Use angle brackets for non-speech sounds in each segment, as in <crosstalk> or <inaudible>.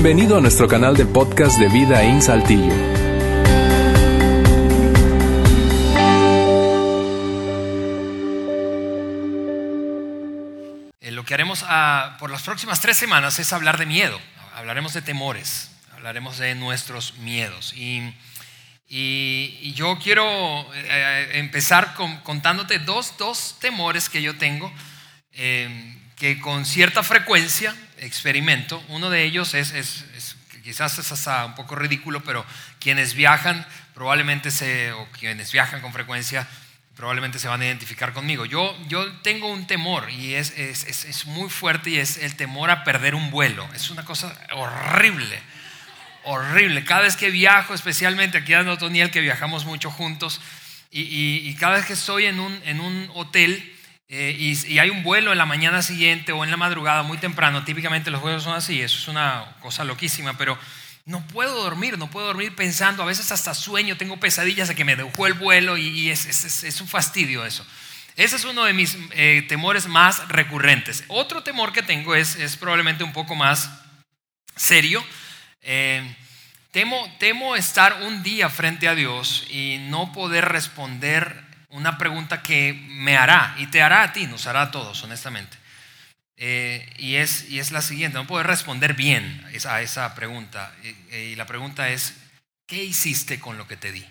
Bienvenido a nuestro canal de podcast de Vida en Saltillo. Eh, lo que haremos ah, por las próximas tres semanas es hablar de miedo. Hablaremos de temores, hablaremos de nuestros miedos. Y, y- y yo quiero eh, empezar con- contándote dos, dos temores que yo tengo, eh, que con cierta frecuencia experimento. Uno de ellos es, es- quizás es hasta un poco ridículo, pero quienes viajan probablemente se, o quienes viajan con frecuencia, probablemente se van a identificar conmigo. Yo, yo tengo un temor y es, es, es- es muy fuerte y es el temor a perder un vuelo. Es una cosa horrible, horrible. Cada vez que viajo, especialmente aquí en Otoniel, que viajamos mucho juntos, y, y- y cada vez que estoy en un, en un hotel eh, y, y hay un vuelo en la mañana siguiente o en la madrugada muy temprano, típicamente los vuelos son así, eso es una cosa loquísima, pero no puedo dormir, no puedo dormir pensando, a veces hasta sueño, tengo pesadillas de que me dejó el vuelo y, es un fastidio eso. Ese es uno de mis eh, temores más recurrentes. Otro temor que tengo es, es probablemente un poco más serio. Eh, temo, temo estar un día frente a Dios y no poder responder una pregunta que me hará y te hará a ti, nos hará a todos, honestamente. Eh, y, es, y es la siguiente, no poder responder bien a esa, pregunta. Y, y la pregunta es, ¿qué hiciste con lo que te di?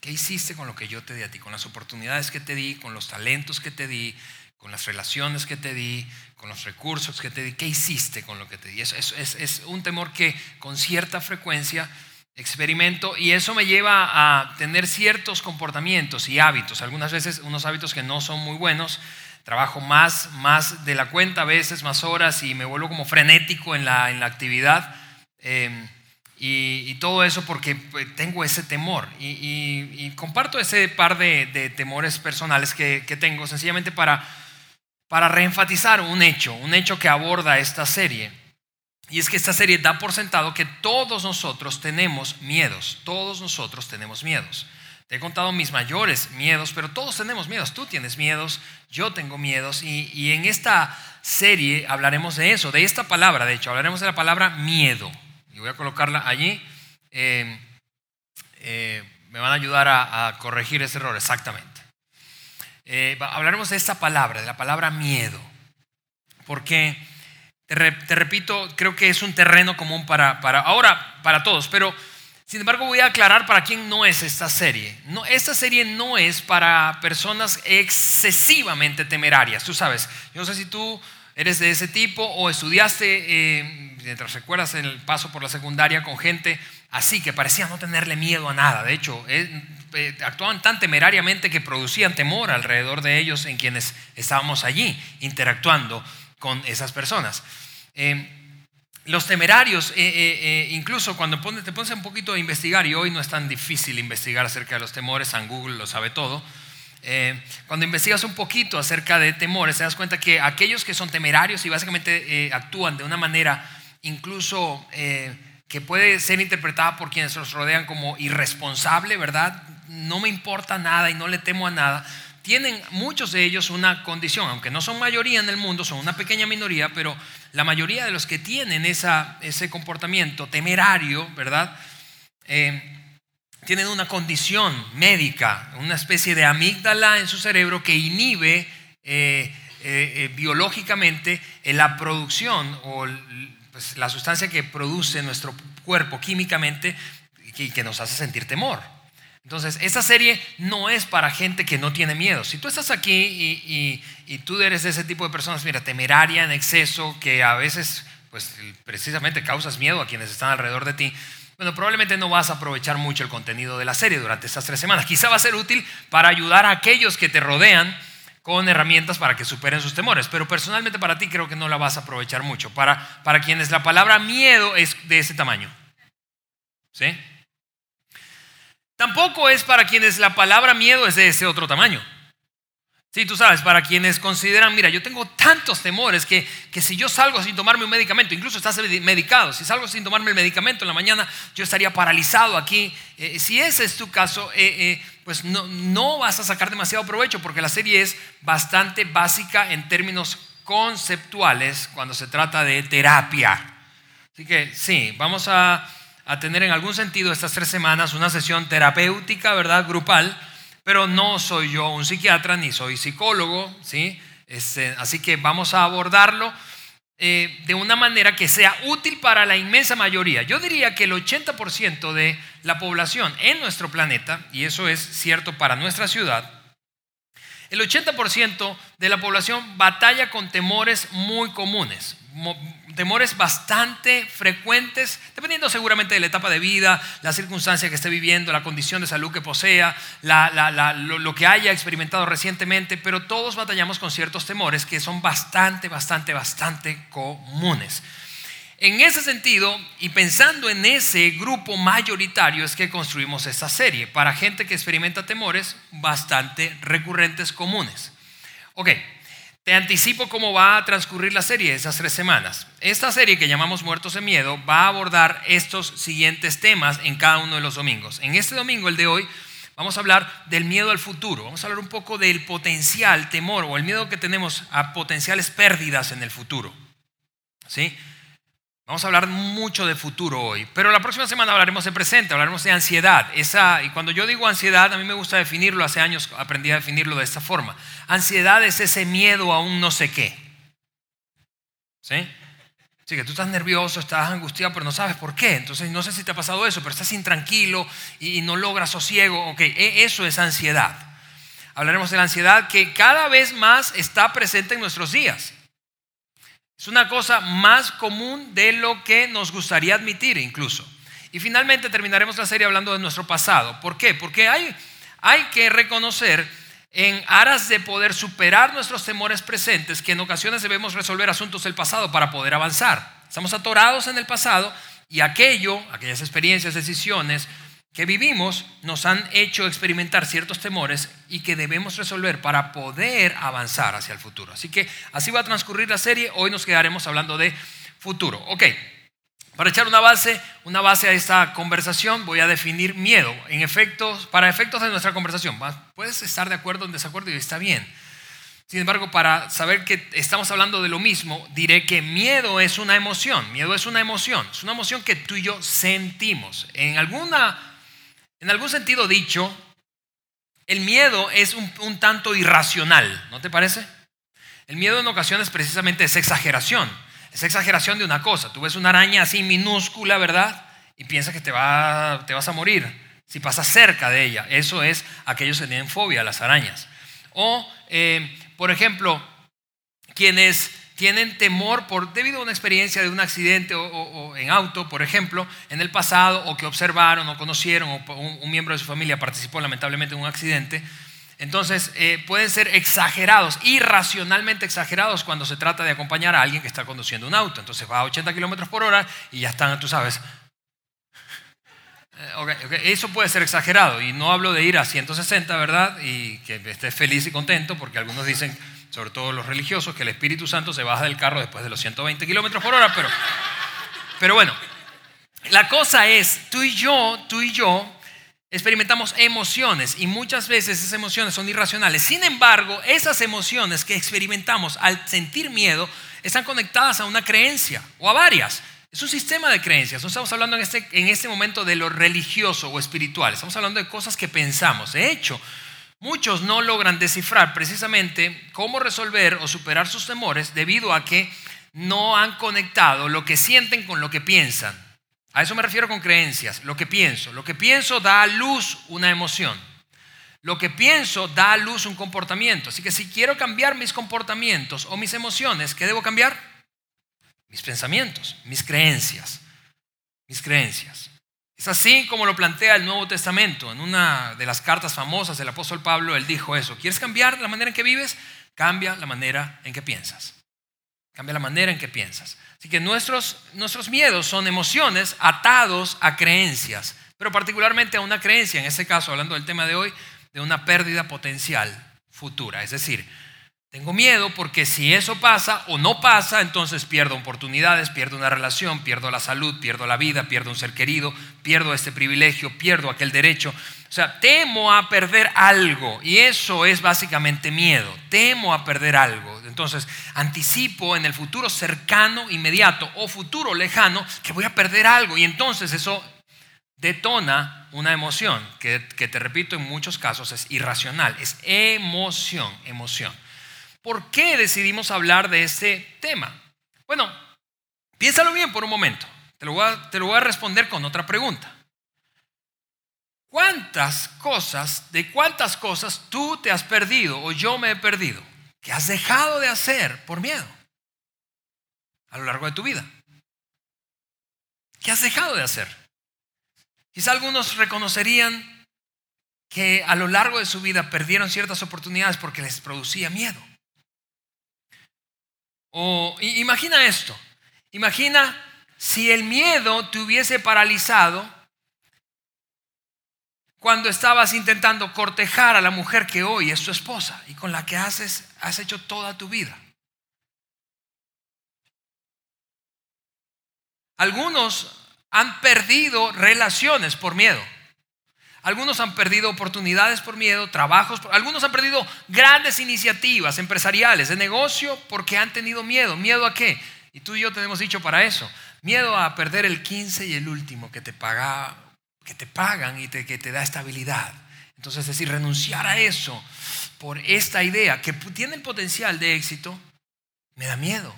¿Qué hiciste con lo que yo te di a ti? Con las oportunidades que te di, con los talentos que te di, con las relaciones que te di, con los recursos que te di. ¿Qué hiciste con lo que te di? Eso, eso es, es un temor que con cierta frecuencia experimento y eso me lleva a tener ciertos comportamientos y hábitos. Algunas veces unos hábitos que no son muy buenos. Trabajo más, más de la cuenta, a veces más horas y me vuelvo como frenético en la, en la actividad. Eh, y, y todo eso porque pues, tengo ese temor. Y, y- y comparto ese par de, de temores personales que, que tengo sencillamente para, para reenfatizar un hecho, un hecho que aborda esta serie. Y es que esta serie da por sentado que todos nosotros tenemos miedos, todos nosotros tenemos miedos. Te he contado mis mayores miedos, pero todos tenemos miedos. Tú tienes miedos, yo tengo miedos. Y, y en esta serie hablaremos de eso, de esta palabra, de hecho, hablaremos de la palabra miedo. Y voy a colocarla allí. Eh, eh, me van a ayudar a, a corregir ese error, exactamente. Eh, hablaremos de esta palabra, de la palabra miedo. Porque, te, re- te repito, creo que es un terreno común para, para ahora, para todos, pero sin embargo voy a aclarar para quién no es esta serie. No, esta serie no es para personas excesivamente temerarias, tú sabes. Yo no sé si tú eres de ese tipo o estudiaste, eh, mientras recuerdas el paso por la secundaria con gente así, que parecía no tenerle miedo a nada. De hecho, eh, eh, actuaban tan temerariamente que producían temor alrededor de ellos en quienes estábamos allí interactuando con esas personas. Eh, los temerarios, eh, eh, eh, incluso cuando te pones un poquito a investigar, y hoy no es tan difícil investigar acerca de los temores, San Google lo sabe todo, cuando investigas un poquito acerca de temores, te das cuenta que aquellos que son temerarios y básicamente actúan de una manera incluso que puede ser interpretada por quienes los rodean como irresponsable, ¿verdad? No me importa nada y no le temo a nada. Tienen muchos de ellos una condición, aunque no son mayoría en el mundo, son una pequeña minoría, pero la mayoría de los que tienen ese comportamiento temerario, ¿verdad? Eh, tienen una condición médica, una especie de amígdala en su cerebro que inhibe eh, eh, biológicamente la producción o pues, la sustancia que produce nuestro cuerpo químicamente y que nos hace sentir temor. Entonces, esta serie no es para gente que no tiene miedo. Si tú estás aquí y, y- y tú eres de ese tipo de personas, mira, temeraria en exceso, que a veces, pues precisamente causas miedo a quienes están alrededor de ti, bueno, probablemente no vas a aprovechar mucho el contenido de la serie durante estas tres semanas. Quizá va a ser útil para ayudar a aquellos que te rodean con herramientas para que superen sus temores, pero personalmente para ti creo que no la vas a aprovechar mucho. Para, para quienes la palabra miedo es de ese tamaño. ¿Sí? Tampoco es para quienes la palabra miedo es de ese otro tamaño. Sí, tú sabes, para quienes consideran, mira, yo tengo tantos temores que, que si yo salgo sin tomarme un medicamento, incluso estás medicado, si salgo sin tomarme el medicamento en la mañana, yo estaría paralizado aquí. Eh, si ese es tu caso, eh, eh, pues no, no vas a sacar demasiado provecho porque la serie es bastante básica en términos conceptuales cuando se trata de terapia. Así que sí, vamos a, tener en algún sentido estas tres semanas una sesión terapéutica, ¿verdad? Grupal, pero no soy yo un psiquiatra ni soy psicólogo, ¿sí? Este, así que vamos a abordarlo eh, de una manera que sea útil para la inmensa mayoría. Yo diría que el 80% de la población en nuestro planeta, y eso es cierto para nuestra ciudad, el 80% de la población batalla con temores muy comunes, temores bastante frecuentes, dependiendo seguramente de la etapa de vida, la circunstancia que esté viviendo, la condición de salud que posea, lo, que haya experimentado recientemente, pero todos batallamos con ciertos temores que son bastante, bastante, bastante comunes. En ese sentido, y pensando en ese grupo mayoritario, es que construimos esta serie, para gente que experimenta temores bastante recurrentes comunes. Ok, te anticipo cómo va a transcurrir la serie esas tres semanas. Esta serie que llamamos Muertos en Miedo va a abordar estos siguientes temas en cada uno de los domingos. En este domingo, el de hoy, vamos a hablar del miedo al futuro. Vamos a hablar un poco del potencial temor o el miedo que tenemos a potenciales pérdidas en el futuro. ¿Sí? Vamos a hablar mucho de futuro hoy, pero la próxima semana hablaremos de presente, hablaremos de ansiedad. Esa, y cuando yo digo ansiedad, a mí me gusta definirlo, hace años aprendí a definirlo de esta forma. Ansiedad es ese miedo a un no sé qué. ¿Sí? Así que tú estás nervioso, estás angustiado, pero no sabes por qué. Entonces, no sé si te ha pasado eso, pero estás intranquilo y no logras sosiego. Ok, e, eso es ansiedad. Hablaremos de la ansiedad que cada vez más está presente en nuestros días. Es una cosa más común de lo que nos gustaría admitir incluso. Y finalmente terminaremos la serie hablando de nuestro pasado. ¿Por qué? Porque hay, hay que reconocer en aras de poder superar nuestros temores presentes que en ocasiones debemos resolver asuntos del pasado para poder avanzar. Estamos atorados en el pasado y aquello, aquellas experiencias, decisiones, que vivimos nos han hecho experimentar ciertos temores y que debemos resolver para poder avanzar hacia el futuro. Así que así va a transcurrir la serie. Hoy nos quedaremos hablando de futuro. Ok, para echar una base, una base a esta conversación voy a definir miedo. En efectos, para efectos de nuestra conversación, puedes estar de acuerdo o en desacuerdo y está bien. Sin embargo, para saber que estamos hablando de lo mismo, diré que miedo es una emoción. Miedo es una emoción. Es una emoción que tú y yo sentimos. En alguna en algún sentido dicho, el miedo es un, tanto irracional, ¿no te parece? El miedo en ocasiones precisamente es exageración. Es exageración de una cosa. Tú ves una araña así minúscula, ¿verdad? Y piensas que te, va, te vas a morir si pasas cerca de ella. Eso es aquellos que tienen fobia a las arañas. O, eh, por ejemplo, quienes tienen temor por, debido a una experiencia de un accidente o, en auto, por ejemplo, en el pasado, o que observaron o conocieron, o un, miembro de su familia participó lamentablemente en un accidente. Entonces, eh, pueden ser exagerados, irracionalmente exagerados cuando se trata de acompañar a alguien que está conduciendo un auto. Entonces va a 80 kilómetros por hora y ya están, tú sabes. Eh, Eso puede ser exagerado y no hablo de ir a 160, ¿verdad? Y que estés feliz y contento porque algunos dicen sobre todo los religiosos, que el Espíritu Santo se baja del carro después de los 120 kilómetros por hora, pero, pero bueno, la cosa es, tú y yo, tú y yo experimentamos emociones y muchas veces esas emociones son irracionales. Sin embargo, esas emociones que experimentamos al sentir miedo están conectadas a una creencia o a varias. Es un sistema de creencias. No estamos hablando en este, en este momento de lo religioso o espiritual. Estamos hablando de cosas que pensamos. De hecho, Muchos no logran descifrar precisamente cómo resolver o superar sus temores debido a que no han conectado lo que sienten con lo que piensan. A eso me refiero con creencias, lo que pienso. Lo que pienso da a luz una emoción. Lo que pienso da a luz un comportamiento. Así que si quiero cambiar mis comportamientos o mis emociones, ¿qué debo cambiar? Mis pensamientos, mis creencias. Mis creencias. Es así como lo plantea el Nuevo Testamento. En una de las cartas famosas del apóstol Pablo, él dijo eso. ¿Quieres cambiar la manera en que vives? Cambia la manera en que piensas. Cambia la manera en que piensas. Así que nuestros, nuestros miedos son emociones atados a creencias, pero particularmente a una creencia, en este caso, hablando del tema de hoy, de una pérdida potencial futura. Es decir, Tengo miedo porque si eso pasa o no pasa, entonces pierdo oportunidades, pierdo una relación, pierdo la salud, pierdo la vida, pierdo un ser querido, pierdo este privilegio, pierdo aquel derecho. O sea, temo a perder algo y eso es básicamente miedo. Temo a perder algo. Entonces, anticipo en el futuro cercano, inmediato o futuro lejano que voy a perder algo y entonces eso detona una emoción que, que te repito en muchos casos es irracional, es emoción, emoción. ¿Por qué decidimos hablar de este tema? Bueno, piénsalo bien por un momento. Te lo, voy a, te lo voy a responder con otra pregunta. ¿Cuántas cosas, de cuántas cosas tú te has perdido o yo me he perdido que has dejado de hacer por miedo a lo largo de tu vida? ¿Qué has dejado de hacer? Quizá algunos reconocerían que a lo largo de su vida perdieron ciertas oportunidades porque les producía miedo. O imagina esto, imagina si el miedo te hubiese paralizado cuando estabas intentando cortejar a la mujer que hoy es tu esposa y con la que haces, has hecho toda tu vida. Algunos han perdido relaciones por miedo. Algunos han perdido oportunidades por miedo, trabajos, algunos han perdido grandes iniciativas empresariales de negocio porque han tenido miedo. ¿Miedo a qué? Y tú y yo te hemos dicho para eso. Miedo a perder el 15 y el último que te paga, que te pagan y que te da estabilidad. Entonces, es decir, renunciar a eso por esta idea que tiene el potencial de éxito, me da miedo.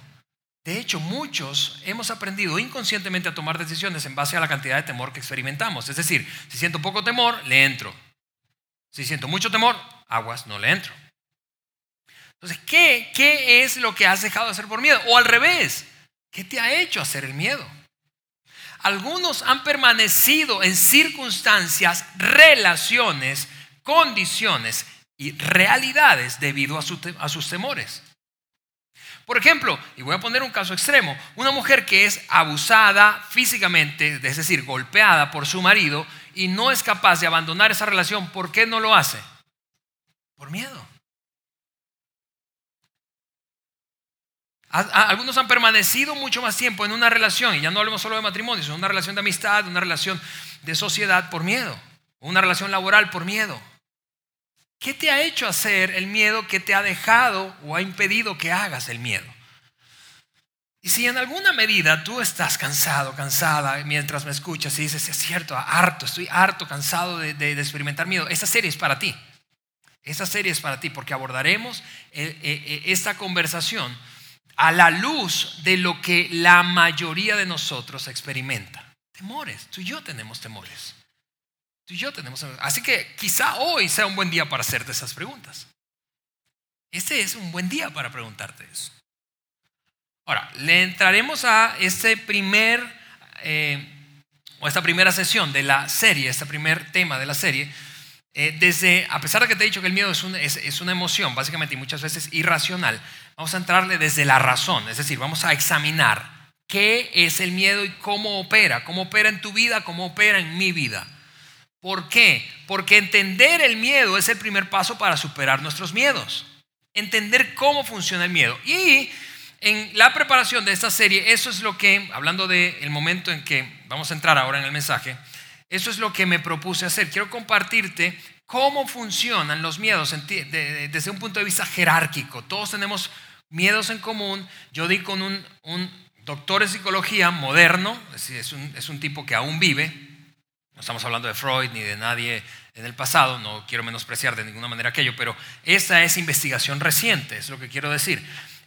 De hecho, muchos hemos aprendido inconscientemente a tomar decisiones en base a la cantidad de temor que experimentamos. Es decir, si siento poco temor, le entro. Si siento mucho temor, aguas, no le entro. Entonces, ¿qué, ¿qué es lo que has dejado de hacer por miedo? O al revés, ¿qué te ha hecho hacer el miedo? Algunos han permanecido en circunstancias, relaciones, condiciones y realidades debido a, a sus temores. Por ejemplo, y voy a poner un caso extremo, una mujer que es abusada físicamente, es decir, golpeada por su marido y no es capaz de abandonar esa relación, ¿por qué no lo hace? Por miedo. Algunos han permanecido mucho más tiempo en una relación, y ya no hablemos solo de matrimonio, sino una relación de amistad, una relación de sociedad por miedo, una relación laboral por miedo. ¿Qué te ha hecho hacer el miedo que te ha dejado o ha impedido que hagas el miedo? Y si en alguna medida tú estás cansado, cansada, mientras me escuchas y dices, es cierto, harto, estoy harto, cansado de, experimentar miedo, esta serie es para ti. Esta serie es para ti porque abordaremos eh, eh, eh, esta conversación a la luz de lo que la mayoría de nosotros experimenta. Temores, tú y yo tenemos temores yo tenemos. Así que quizá hoy sea un buen día para hacerte esas preguntas. Este es un buen día para preguntarte eso. Ahora, le entraremos a este primer, eh, o esta primera sesión de la serie, este primer tema de la serie, eh, desde, a pesar de que te he dicho que el miedo es, es, una emoción, básicamente, y muchas veces irracional, vamos a entrarle desde la razón, es decir, vamos a examinar qué es el miedo y cómo opera, cómo opera en tu vida, cómo opera en mi vida. ¿Por qué? Porque entender el miedo es el primer paso para superar nuestros miedos. Entender cómo funciona el miedo. Y en la preparación de esta serie, eso es lo que, hablando del momento en que vamos a entrar ahora en el mensaje, eso es lo que me propuse hacer. Quiero compartirte cómo funcionan los miedos desde un punto de vista jerárquico. Todos tenemos miedos en común. Yo di con un, doctor en psicología moderno, es un, es un tipo que aún vive, estamos hablando de Freud ni de nadie en el pasado, no quiero menospreciar de ninguna manera aquello, pero esa es investigación reciente, es lo que quiero decir.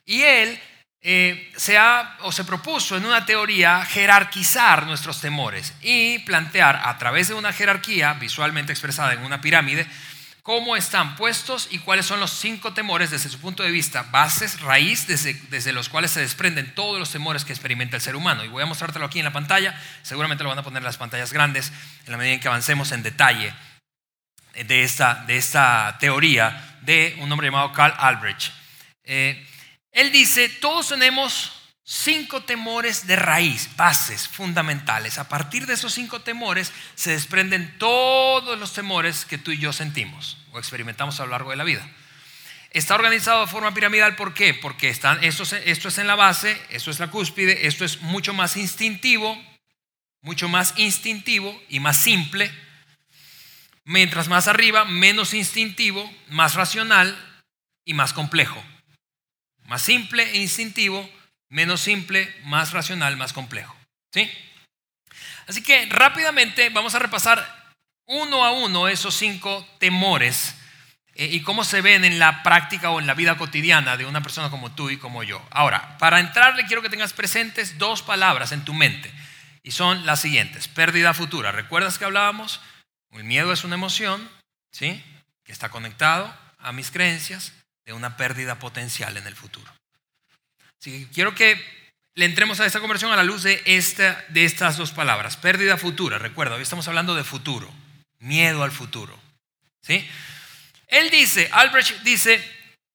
Y él eh, se ha o se propuso en una teoría jerarquizar nuestros temores y plantear a través de una jerarquía visualmente expresada en una pirámide cómo están puestos y cuáles son los cinco temores desde su punto de vista, bases, raíz, desde, desde, los cuales se desprenden todos los temores que experimenta el ser humano. Y voy a mostrártelo aquí en la pantalla, seguramente lo van a poner en las pantallas grandes en la medida en que avancemos en detalle de esta, de esta teoría de un hombre llamado Carl Albrecht. Eh, él dice, todos tenemos cinco temores de raíz, bases fundamentales. A partir de esos cinco temores se desprenden todos los temores que tú y yo sentimos o experimentamos a lo largo de la vida. está organizado de forma piramidal. ¿Por qué? Porque están, esto, esto es en la base, esto es la cúspide, esto es mucho más instintivo, mucho más instintivo y más simple. Mientras más arriba, menos instintivo, más racional y más complejo. Más simple e instintivo, menos simple, más racional, más complejo. ¿Sí? Así que rápidamente vamos a repasar uno a uno esos cinco temores eh, y cómo se ven en la práctica o en la vida cotidiana de una persona como tú y como yo. Ahora, para entrarle quiero que tengas presentes dos palabras en tu mente y son las siguientes. Pérdida futura. ¿Recuerdas que hablábamos? El miedo es una emoción, ¿sí? Que está conectado a mis creencias de una pérdida potencial en el futuro. Quiero que le entremos a esta conversión a la luz de, esta, de estas dos palabras. Pérdida futura. Recuerda, hoy estamos hablando de futuro. Miedo al futuro. ¿Sí? Él dice, Albrecht dice,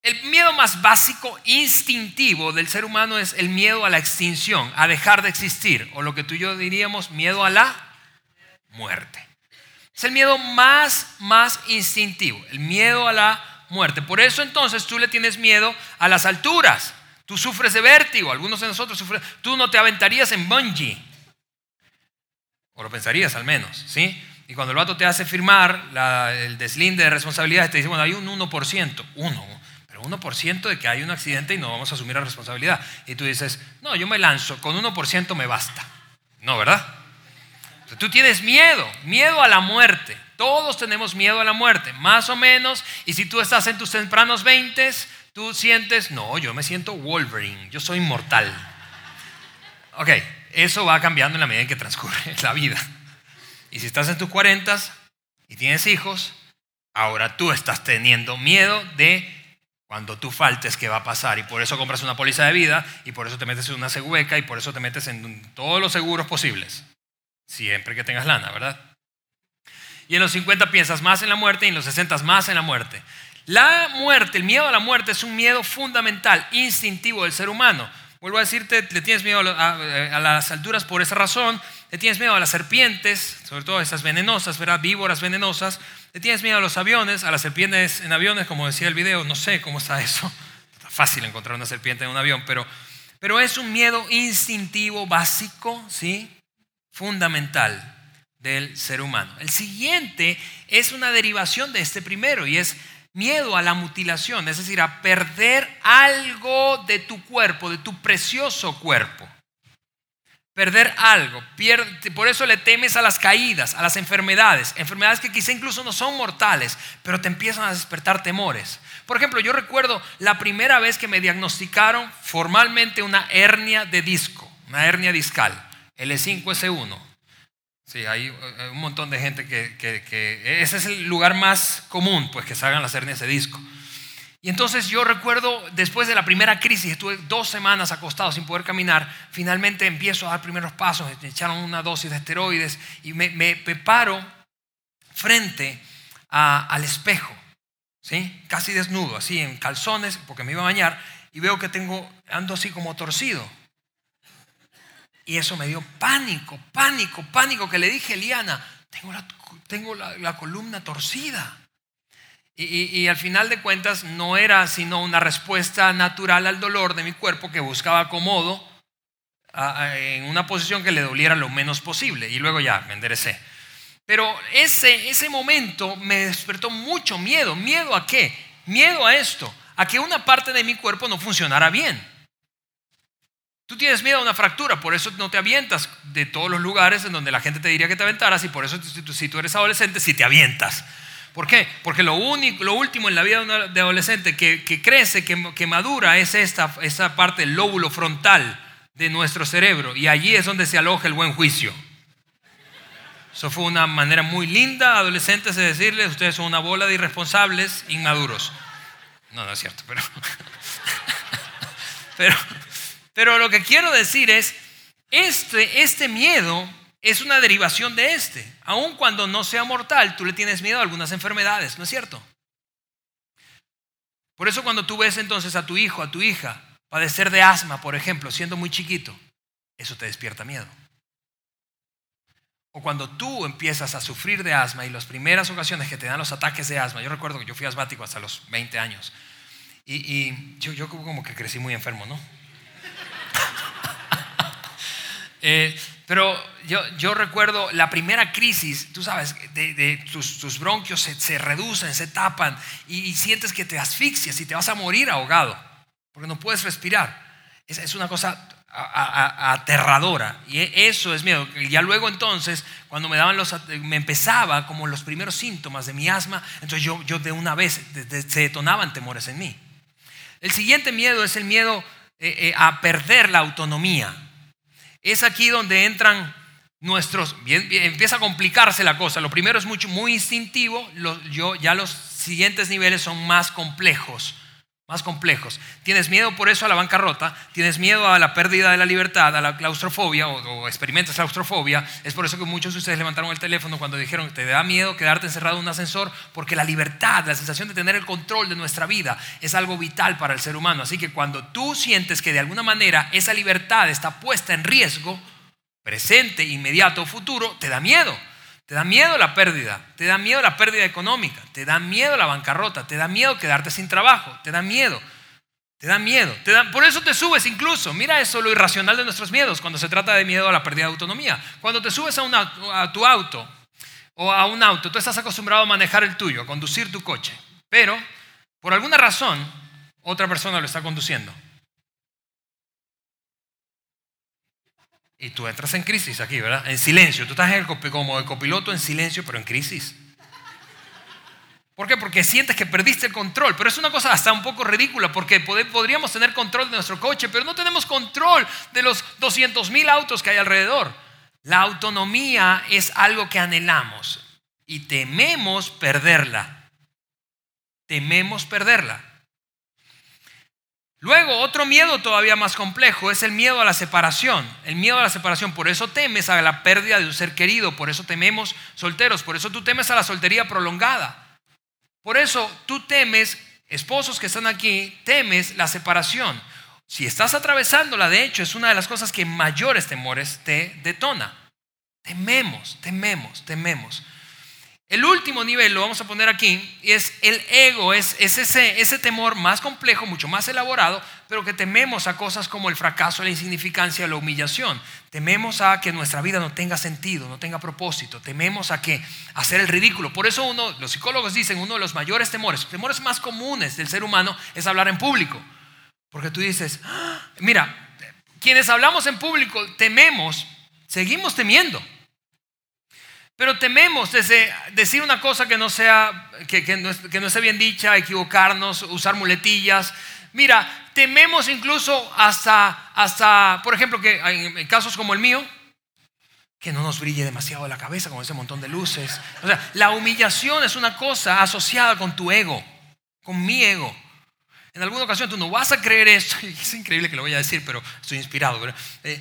el miedo más básico, instintivo del ser humano es el miedo a la extinción, a dejar de existir, o lo que tú y yo diríamos, miedo a la muerte. Es el miedo más, más instintivo, el miedo a la muerte. Por eso entonces tú le tienes miedo a las alturas. Tú sufres de vértigo, algunos de nosotros sufren. Tú no te aventarías en bungee. O lo pensarías al menos, ¿sí? Y cuando el vato te hace firmar el deslinde de responsabilidades, te dice, bueno, hay un 1%, uno, pero 1% de que hay un accidente y no vamos a asumir la responsabilidad. Y tú dices, no, yo me lanzo, con 1% me basta. No, ¿verdad? tú tienes miedo, miedo a la muerte. Todos tenemos miedo a la muerte, más o menos. Y si tú estás en tus tempranos 20, tú sientes, no, yo me siento Wolverine, yo soy inmortal. Ok, eso va cambiando en la medida en que transcurre <laughs> la vida. Y si estás en tus cuarentas y tienes hijos, ahora tú estás teniendo miedo de cuando tú faltes qué va a pasar. Y por eso compras una póliza de vida y por eso te metes en una segueca y por eso te metes en todos los seguros posibles. Siempre que tengas lana, ¿verdad? Y en los 50 piensas más en la muerte y en los 60 más en la muerte. La muerte, el miedo a la muerte es un miedo fundamental, instintivo del ser humano. Vuelvo a decirte, le tienes miedo a, las alturas por esa razón, le tienes miedo a las serpientes, sobre todo esas venenosas, ¿verdad? Víboras venenosas, le tienes miedo a los aviones, a las serpientes en aviones, como decía el video, no sé cómo está eso. <laughs> Está fácil encontrar una serpiente en un avión, pero, pero es un miedo instintivo básico, ¿sí? Fundamental del ser humano. El siguiente es una derivación de este primero y es miedo a la mutilación, es decir, a perder algo de tu cuerpo, de tu precioso cuerpo. Perder algo. por eso le temes a las caídas, a las enfermedades. Enfermedades que quizá incluso no son mortales, pero te empiezan a despertar temores. Por ejemplo, yo recuerdo la primera vez que me diagnosticaron formalmente una hernia de disco, una hernia discal, L5S1. Sí, hay eh, un montón de gente que, ese es el lugar más común, pues que salgan las hernias de disco. Y entonces yo recuerdo, después de la primera crisis, estuve dos semanas acostado sin poder caminar, finalmente empiezo a dar primeros pasos, me echaron una dosis de esteroides y me, me, paro frente al espejo, ¿sí? casi desnudo, así en calzones, porque me iba a bañar, y veo que tengo, ando así como torcido. Y eso me dio pánico, pánico, pánico, que le dije, Eliana, tengo la, tengo la, columna torcida. Y, al final de cuentas no era sino una respuesta natural al dolor de mi cuerpo que buscaba acomodo en una posición que le doliera lo menos posible. Y luego ya me enderecé. Pero ese, ese momento me despertó mucho miedo. ¿Miedo a qué? Miedo a esto, a que una parte de mi cuerpo no funcionara bien. Tú tienes miedo a una fractura, por eso no te avientas de todos los lugares en donde la gente te diría que te aventaras y por eso si tú, eres adolescente, si te avientas. ¿Por qué? Porque lo, único, lo último en la vida de adolescente que, crece, que, madura, es esta, esta parte del lóbulo frontal de nuestro cerebro y allí es donde se aloja el buen juicio. Eso fue una manera muy linda adolescentes de decirles, ustedes son una bola de irresponsables, inmaduros. No, no es cierto, pero... <laughs> pero pero lo que quiero decir es, este, este miedo es una derivación de este. Aun cuando no sea mortal, tú le tienes miedo a algunas enfermedades, ¿no es cierto? Por eso cuando tú ves entonces a tu hijo, a tu hija, padecer de asma, por ejemplo, siendo muy chiquito, eso te despierta miedo. O cuando tú empiezas a sufrir de asma y las primeras ocasiones que te dan los ataques de asma, yo recuerdo que yo fui asmático hasta los 20 años, Y, yo, yo como que crecí muy enfermo, ¿no? Eh, pero yo, yo, recuerdo la primera crisis, tú sabes, de, tus, bronquios se, reducen, se tapan y, sientes que te asfixias y te vas a morir ahogado, porque no puedes respirar. Es, es una cosa aterradora y e, eso es miedo. Y ya luego entonces, cuando me daban los, me empezaba como los primeros síntomas de mi asma, entonces yo, yo de una vez se detonaban temores en mí. El siguiente miedo es el miedo eh, eh, a perder la autonomía. Es aquí donde entran nuestros, empieza a complicarse la cosa. Lo primero es mucho, muy instintivo, yo, ya los siguientes niveles son más complejos más complejos. Tienes miedo por eso a la bancarrota, tienes miedo a la pérdida de la libertad, a la claustrofobia o, experimentas claustrofobia. Es por eso que muchos de ustedes levantaron el teléfono cuando dijeron que te da miedo quedarte encerrado en un ascensor porque la libertad, la sensación de tener el control de nuestra vida es algo vital para el ser humano. Así que cuando tú sientes que de alguna manera esa libertad está puesta en riesgo, presente, inmediato o futuro, te da miedo. Te da miedo la pérdida, te da miedo la pérdida económica, te da miedo la bancarrota, te da miedo quedarte sin trabajo, te da miedo, te da miedo. Te por eso te subes incluso. Mira eso, lo irracional de nuestros miedos cuando se trata de miedo a la pérdida de autonomía. Cuando te subes a, a tu auto o a un auto, tú estás acostumbrado a manejar el tuyo, a conducir tu coche, pero por alguna razón otra persona lo está conduciendo. Y tú entras en crisis aquí, ¿verdad? En silencio. Tú estás como el copiloto en silencio, pero en crisis. ¿Por qué? Porque sientes que perdiste el control. Pero es una cosa hasta un poco ridícula, porque podríamos tener control de nuestro coche, pero no tenemos control de los 200 mil autos que hay alrededor. La autonomía es algo que anhelamos y tememos perderla. Tememos perderla. Luego, otro miedo todavía más complejo es el miedo a la separación. El miedo a la separación, por eso temes a la pérdida de un ser querido, por eso tememos solteros, por eso tú temes a la soltería prolongada. Por eso tú temes, esposos que están aquí, temes la separación. Si estás atravesándola, de hecho, es una de las cosas que mayores temores te detona. Tememos, tememos, tememos. El último nivel, lo vamos a poner aquí, es el ego, es, ese, temor más complejo, mucho más elaborado, pero que tememos a cosas como el fracaso, la insignificancia, la humillación. Tememos a que nuestra vida no tenga sentido, no tenga propósito. Tememos a que hacer el ridículo. Por eso uno, los psicólogos dicen, uno de los mayores temores, temores más comunes del ser humano es hablar en público. Porque tú dices, ah, mira, quienes hablamos en público tememos, seguimos temiendo. Pero tememos desde decir una cosa que no sea, que, no, esté bien dicha, equivocarnos, usar muletillas. Mira, tememos incluso hasta, hasta, por ejemplo, que en casos como el mío, que no nos brille demasiado la cabeza con ese montón de luces. O sea, la humillación es una cosa asociada con tu ego, con mi ego. En alguna ocasión tú no vas a creer esto, <laughs> es increíble que lo voy a decir, pero estoy inspirado. Eh,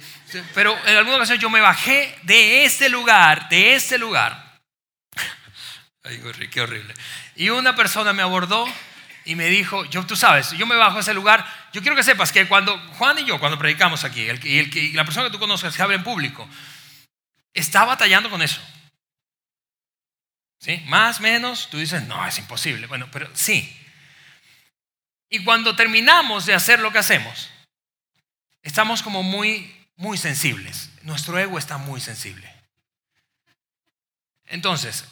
pero, en alguna ocasión yo me bajé de este lugar, de este lugar. <laughs> Ay, qué horrible. Y una persona me abordó y me dijo, yo, tú sabes, yo me bajo a ese lugar, yo quiero que sepas que cuando Juan y yo, cuando predicamos aquí, y la persona que tú conoces que habla en público, está batallando con eso. ¿Sí? Más, menos, tú dices, no, es imposible. Bueno, pero sí, y cuando terminamos de hacer lo que hacemos, estamos como muy, muy sensibles. Nuestro ego está muy sensible. Entonces,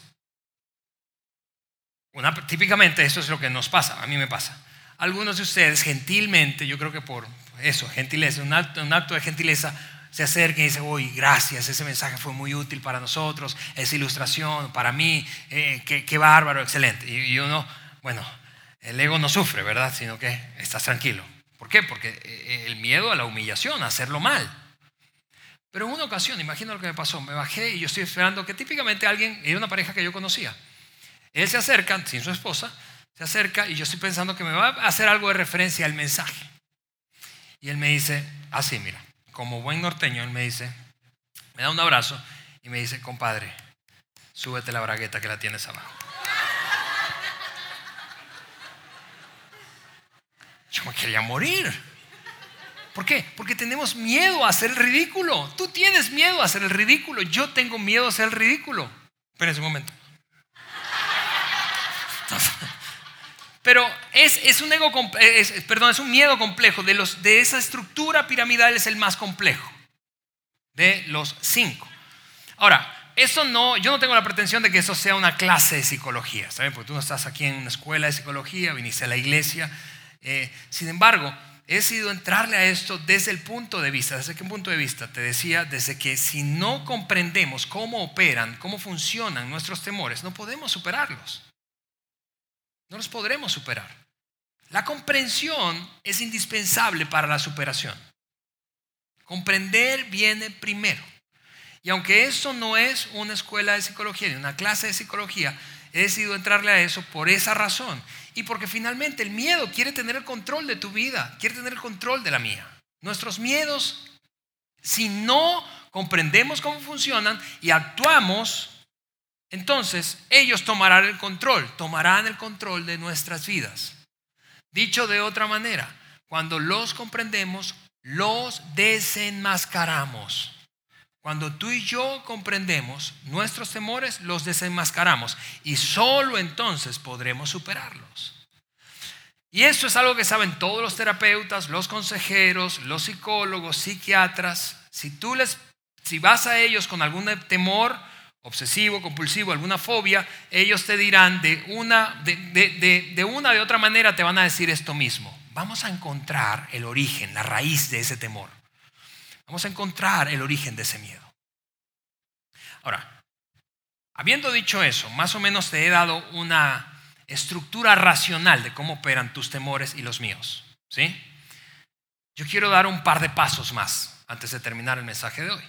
típicamente eso es lo que nos pasa, a mí me pasa. Algunos de ustedes gentilmente, yo creo que por eso, gentileza, un acto, de gentileza, se acercan y dicen, uy, gracias, ese mensaje fue muy útil para nosotros, esa ilustración, para mí, eh, qué, bárbaro, excelente. y uno, bueno, el ego no sufre, ¿verdad? Sino que estás tranquilo. ¿Por qué? Porque eh, el miedo a la humillación, a hacerlo mal. Pero en una ocasión, imagino lo que me pasó, me bajé y yo estoy esperando que típicamente alguien, era una pareja que yo conocía, él se acerca, sin su esposa, se acerca y yo estoy pensando que me va a hacer algo de referencia al mensaje. Y él me dice, así, mira, como buen norteño, él me dice, me da un abrazo y me dice, compadre, súbete la bragueta que la tienes abajo. Yo me quería morir. ¿Por qué? Porque tenemos miedo a hacer el ridículo. Tú tienes miedo a hacer el ridículo. Yo tengo miedo a hacer el ridículo. Esperen un momento. Pero es, un ego, perdón, es un miedo complejo. De, los, de esa estructura piramidal es el más complejo. De los cinco. Ahora, eso no, yo no tengo la pretensión de que eso sea una clase de psicología, ¿saben? Porque tú no estás aquí en una escuela de psicología, viniste a la iglesia. Eh, sin embargo, he decidido entrarle a esto desde el punto de vista. ¿Desde qué punto de vista? Te decía, desde que si no comprendemos cómo operan, cómo funcionan nuestros temores, no podemos superarlos. No los podremos superar. La comprensión es indispensable para la superación. Comprender viene primero. Y aunque esto no es una escuela de psicología ni una clase de psicología, he decidido entrarle a eso por esa razón. Y porque finalmente el miedo quiere tener el control de tu vida, quiere tener el control de la mía. Nuestros miedos, si no comprendemos cómo funcionan y actuamos entonces ellos tomarán el control, tomarán el control de nuestras vidas. Dicho de otra manera, cuando los comprendemos, los desenmascaramos. Cuando tú y yo comprendemos nuestros temores, los desenmascaramos y solo entonces podremos superarlos. Y esto es algo que saben todos los terapeutas, los consejeros, los psicólogos, psiquiatras. Si tú les si vas a ellos con algún temor, obsesivo, compulsivo, alguna fobia, ellos te dirán de una de, de, de, una de otra manera, te van a decir esto mismo. Vamos a encontrar el origen, la raíz de ese temor. Vamos a encontrar el origen de ese miedo. Ahora, habiendo dicho eso, más o menos te he dado una estructura racional de cómo operan tus temores y los míos. ¿Sí? Yo quiero dar un par de pasos más antes de terminar el mensaje de hoy.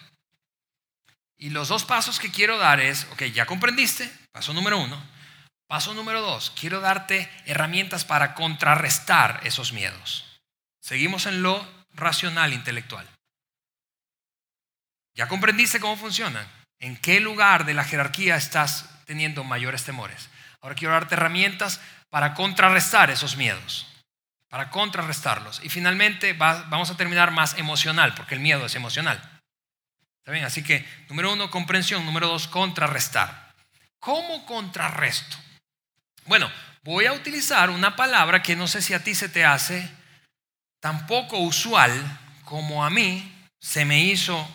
Y los dos pasos que quiero dar es, ok, ya comprendiste, paso número uno. Paso número dos, quiero darte herramientas para contrarrestar esos miedos. Seguimos en lo racional, intelectual. Ya comprendiste cómo funcionan. ¿En qué lugar de la jerarquía estás teniendo mayores temores? Ahora quiero darte herramientas para contrarrestar esos miedos, para contrarrestarlos. Y finalmente vamos a terminar más emocional, porque el miedo es emocional. Así que, número uno, comprensión. Número dos, contrarrestar. ¿Cómo contrarresto? Bueno, voy a utilizar una palabra que no sé si a ti se te hace tan poco usual como a mí se me hizo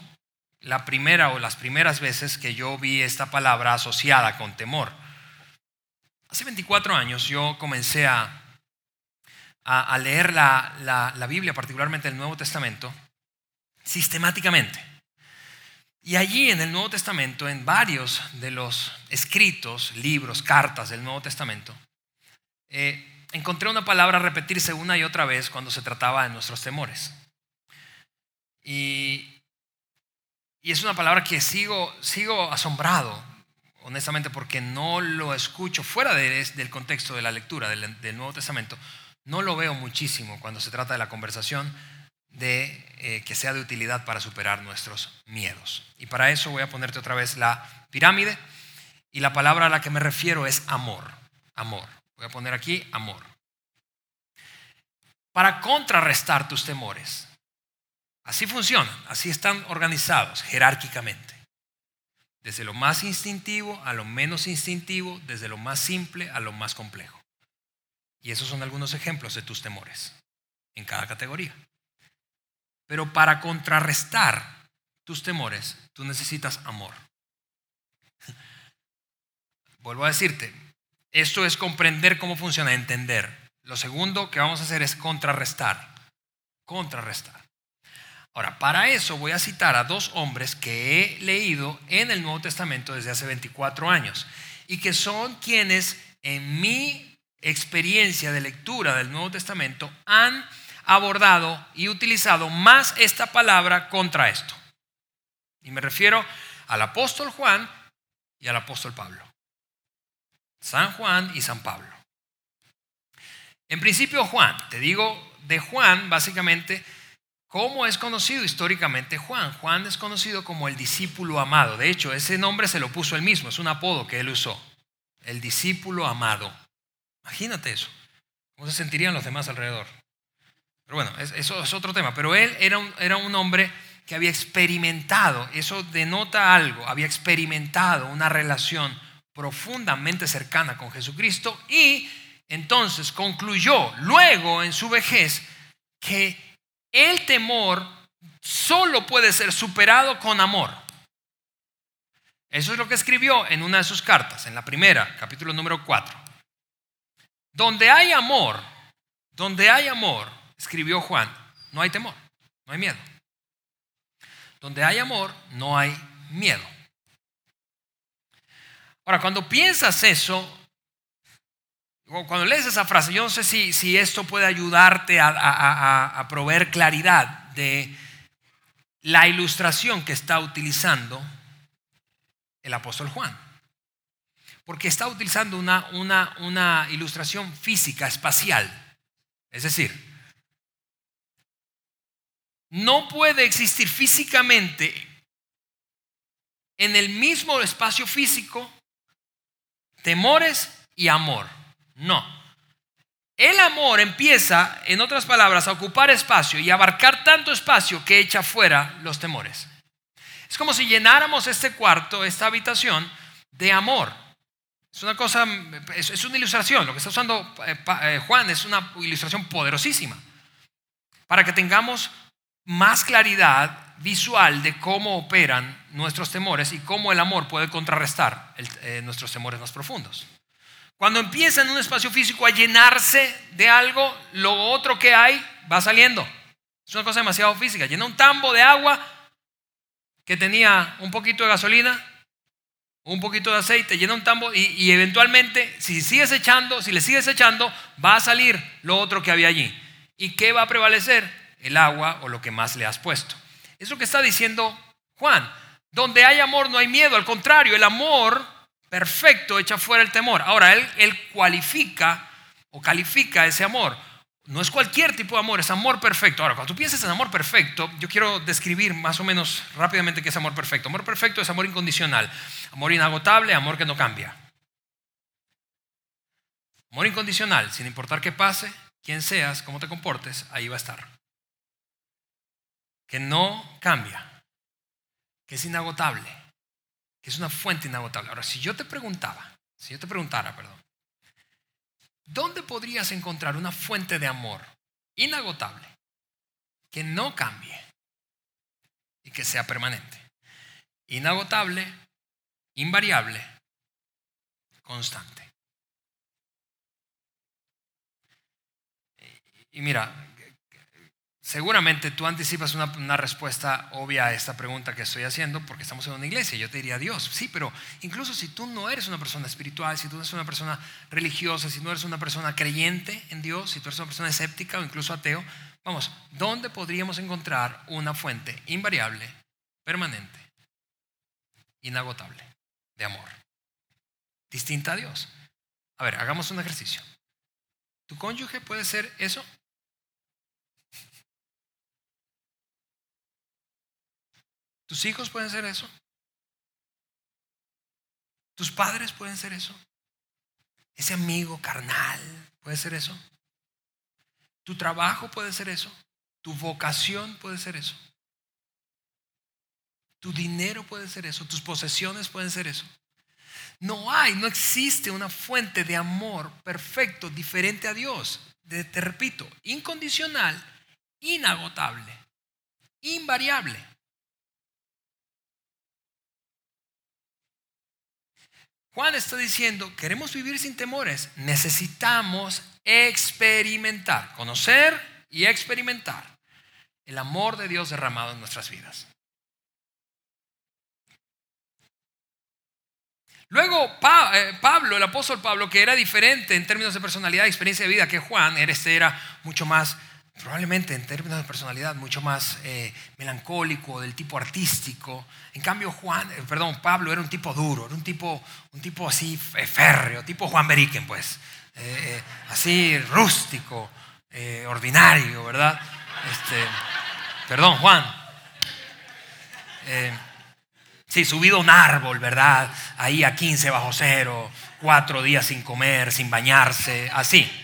la primera o las primeras veces que yo vi esta palabra asociada con temor. Hace 24 años yo comencé a, a, leer la, la Biblia, particularmente el Nuevo Testamento, sistemáticamente. Y allí en el Nuevo Testamento, en varios de los escritos, libros, cartas del Nuevo Testamento, eh, encontré una palabra repetirse una y otra vez cuando se trataba de nuestros temores. Y, es una palabra que sigo, sigo asombrado, honestamente, porque no lo escucho fuera del contexto de la lectura del Nuevo Testamento. No lo veo muchísimo cuando se trata de la conversación de eh, que sea de utilidad para superar nuestros miedos. Y para eso voy a ponerte otra vez la pirámide y la palabra a la que me refiero es amor. Amor. Voy a poner aquí amor. Para contrarrestar tus temores. Así funcionan, así están organizados jerárquicamente. Desde lo más instintivo a lo menos instintivo, desde lo más simple a lo más complejo. Y esos son algunos ejemplos de tus temores en cada categoría. Pero para contrarrestar tus temores, tú necesitas amor. <laughs> Vuelvo a decirte, esto es comprender cómo funciona, entender. Lo segundo que vamos a hacer es contrarrestar. Contrarrestar. Ahora, para eso voy a citar a dos hombres que he leído en el Nuevo Testamento desde hace 24 años y que son quienes en mi experiencia de lectura del Nuevo Testamento han abordado y utilizado más esta palabra contra esto. Y me refiero al apóstol Juan y al apóstol Pablo. San Juan y San Pablo. En principio Juan, te digo de Juan básicamente, ¿cómo es conocido históricamente Juan? Juan es conocido como el discípulo amado. De hecho, ese nombre se lo puso él mismo, es un apodo que él usó. El discípulo amado. Imagínate eso. ¿Cómo se sentirían los demás alrededor? Pero bueno, eso es otro tema. Pero él era un, era un hombre que había experimentado, eso denota algo, había experimentado una relación profundamente cercana con Jesucristo y entonces concluyó luego en su vejez que el temor solo puede ser superado con amor. Eso es lo que escribió en una de sus cartas, en la primera, capítulo número 4. Donde hay amor, donde hay amor, escribió Juan, no hay temor, no hay miedo. Donde hay amor, no hay miedo. Ahora, cuando piensas eso, cuando lees esa frase, yo no sé si, si esto puede ayudarte a, proveer claridad de la ilustración que está utilizando el apóstol Juan. Porque está utilizando una, una, una ilustración física, espacial. Es decir, no puede existir físicamente en el mismo espacio físico temores y amor. No. El amor empieza, en otras palabras, a ocupar espacio y abarcar tanto espacio que echa fuera los temores. Es como si llenáramos este cuarto, esta habitación, de amor. Es una cosa, es una ilustración. Lo que está usando eh, eh, Juan es una ilustración poderosísima. Para que tengamos más claridad visual de cómo operan nuestros temores y cómo el amor puede contrarrestar eh, nuestros temores más profundos. Cuando empieza en un espacio físico a llenarse de algo, lo otro que hay va saliendo. Es una cosa demasiado física. Llena un tambo de agua que tenía un poquito de gasolina, un poquito de aceite, llena un tambo y, y, eventualmente, si sigues echando, si le sigues echando, va a salir lo otro que había allí. ¿Y qué va a prevalecer? El agua o lo que más le has puesto. Es lo que está diciendo Juan. Donde hay amor no hay miedo. Al contrario, el amor perfecto echa fuera el temor. Ahora, él, él cualifica o califica ese amor. No es cualquier tipo de amor, es amor perfecto. Ahora, cuando tú piensas en amor perfecto, yo quiero describir más o menos rápidamente qué es amor perfecto. Amor perfecto es amor incondicional, amor inagotable, amor que no cambia. Amor incondicional, sin importar qué pase, quién seas, cómo te comportes, ahí va a estar. Que no cambia, que es inagotable que es una fuente inagotable. Ahora, si yo te preguntaba, si yo te preguntara, perdón, ¿dónde podrías encontrar una fuente de amor inagotable que no cambie y que sea permanente? Inagotable, invariable, constante. Y mira, Seguramente tú anticipas una, respuesta obvia a esta pregunta que estoy haciendo porque estamos en una iglesia. Yo te diría Dios, sí, pero incluso si tú no eres una persona espiritual, si tú no eres una persona religiosa, si no eres una persona creyente en Dios, si tú eres una persona escéptica o incluso ateo, vamos, ¿dónde podríamos encontrar una fuente invariable, permanente, inagotable de amor? Distinta a Dios. A ver, hagamos un ejercicio. ¿Tu cónyuge puede ser eso? ¿Tus hijos pueden ser eso? ¿Tus padres pueden ser eso? ¿Ese amigo carnal puede ser eso? ¿Tu trabajo puede ser eso? ¿Tu vocación puede ser eso? ¿Tu dinero puede ser eso? ¿Tus posesiones pueden ser eso? No hay, no existe una fuente de amor perfecto, diferente a Dios. te repito, incondicional, inagotable, invariable. Juan está diciendo, queremos vivir sin temores, necesitamos experimentar, conocer y experimentar el amor de Dios derramado en nuestras vidas. Luego eh, Pablo, el apóstol Pablo, que era diferente en términos de personalidad y experiencia de vida que Juan, este era mucho más probablemente en términos de personalidad mucho más eh, melancólico, del tipo artístico. En cambio, Juan, eh, perdón, Pablo era un tipo duro, era un tipo, un tipo así férreo, tipo Juan Beriken, pues, eh, así rústico, ordinario, ¿verdad? Este, perdón, Juan. sí, subido a un árbol, ¿verdad? Ahí a 15 bajo cero, cuatro días sin comer, sin bañarse, así.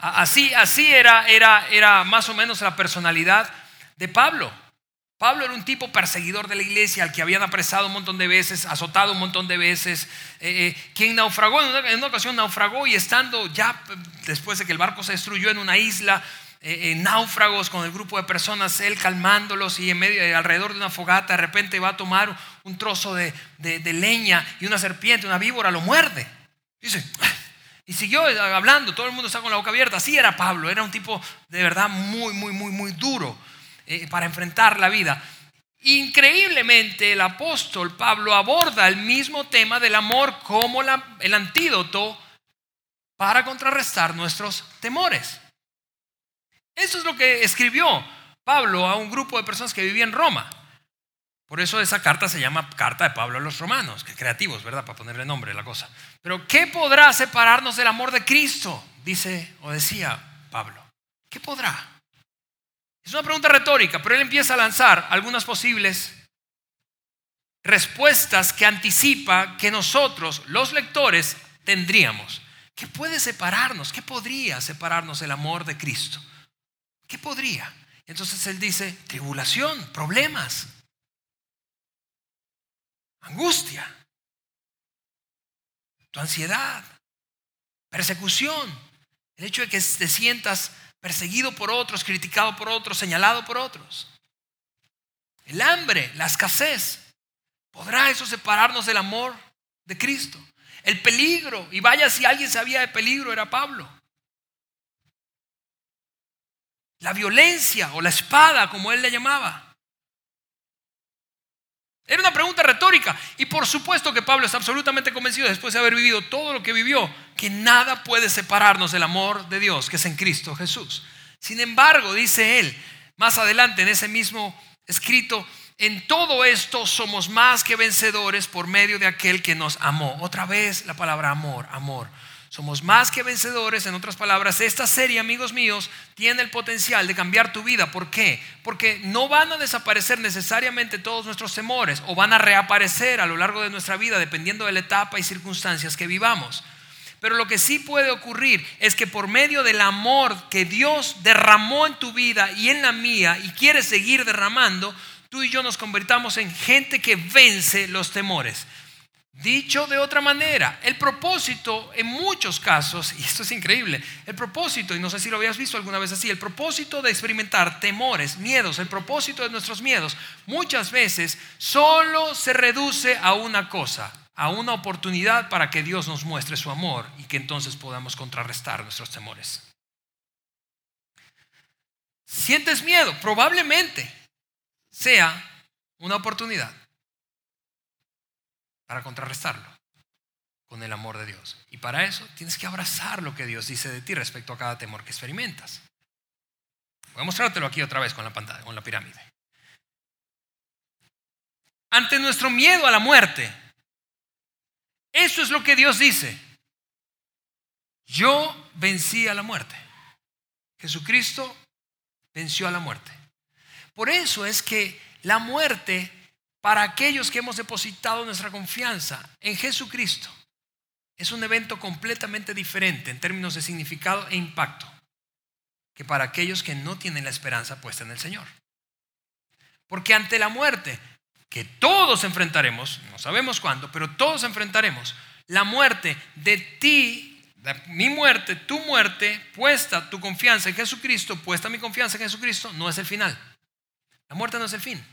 Así, así era, era, era más o menos la personalidad de Pablo. Pablo era un tipo perseguidor de la iglesia, al que habían apresado un montón de veces, azotado un montón de veces, eh, eh, quien naufragó, en una, ocasión naufragó y estando ya después de que el barco se destruyó en una isla, eh, náufragos con el grupo de personas, él calmándolos y en medio, alrededor de una fogata, de repente va a tomar un trozo de, de leña y una serpiente, una víbora lo muerde. Dice, y siguió hablando, todo el mundo está con la boca abierta. Así era Pablo, era un tipo de verdad muy, muy, muy, muy duro. Eh, para enfrentar la vida. Increíblemente el apóstol Pablo aborda el mismo tema del amor como el antídoto para contrarrestar nuestros temores. Eso es lo que escribió Pablo a un grupo de personas que vivían en Roma. Por eso esa carta se llama Carta de Pablo a los Romanos, que creativos, ¿verdad? Para ponerle nombre a la cosa. Pero ¿qué podrá separarnos del amor de Cristo? Dice o decía Pablo. ¿Qué podrá? Es una pregunta retórica, pero él empieza a lanzar algunas posibles respuestas que anticipa que nosotros, los lectores, tendríamos. ¿Qué puede separarnos? ¿Qué podría separarnos del amor de Cristo? ¿Qué podría? Entonces él dice, tribulación, problemas, angustia, tu ansiedad, persecución, el hecho de que te sientas perseguido por otros, criticado por otros, señalado por otros. El hambre, la escasez. ¿Podrá eso separarnos del amor de Cristo? El peligro, y vaya si alguien sabía de peligro, era Pablo. La violencia o la espada, como él le llamaba. Era una pregunta retórica. Y por supuesto que Pablo está absolutamente convencido, después de haber vivido todo lo que vivió, que nada puede separarnos del amor de Dios, que es en Cristo Jesús. Sin embargo, dice él, más adelante en ese mismo escrito, en todo esto somos más que vencedores por medio de aquel que nos amó. Otra vez la palabra amor, amor. Somos más que vencedores, en otras palabras, esta serie, amigos míos, tiene el potencial de cambiar tu vida. ¿Por qué? Porque no van a desaparecer necesariamente todos nuestros temores o van a reaparecer a lo largo de nuestra vida dependiendo de la etapa y circunstancias que vivamos. Pero lo que sí puede ocurrir es que por medio del amor que Dios derramó en tu vida y en la mía y quiere seguir derramando, tú y yo nos convertamos en gente que vence los temores. Dicho de otra manera, el propósito en muchos casos, <laughs> y esto es increíble, el propósito, y no sé si lo habías visto alguna vez así, el propósito de experimentar temores, miedos, el propósito de nuestros miedos, muchas veces solo se reduce a una cosa, a una oportunidad para que Dios nos muestre su amor y que entonces podamos contrarrestar nuestros temores. ¿Sientes miedo? Probablemente sea una oportunidad para contrarrestarlo con el amor de Dios. Y para eso tienes que abrazar lo que Dios dice de ti respecto a cada temor que experimentas. Voy a mostrártelo aquí otra vez con la pantalla, con la pirámide. Ante nuestro miedo a la muerte, eso es lo que Dios dice. Yo vencí a la muerte. Jesucristo venció a la muerte. Por eso es que la muerte para aquellos que hemos depositado nuestra confianza en Jesucristo, es un evento completamente diferente en términos de significado e impacto que para aquellos que no tienen la esperanza puesta en el Señor. Porque ante la muerte, que todos enfrentaremos, no sabemos cuándo, pero todos enfrentaremos, la muerte de ti, mi muerte, tu muerte, puesta tu confianza en Jesucristo, puesta mi confianza en Jesucristo, no es el final. La muerte no es el fin.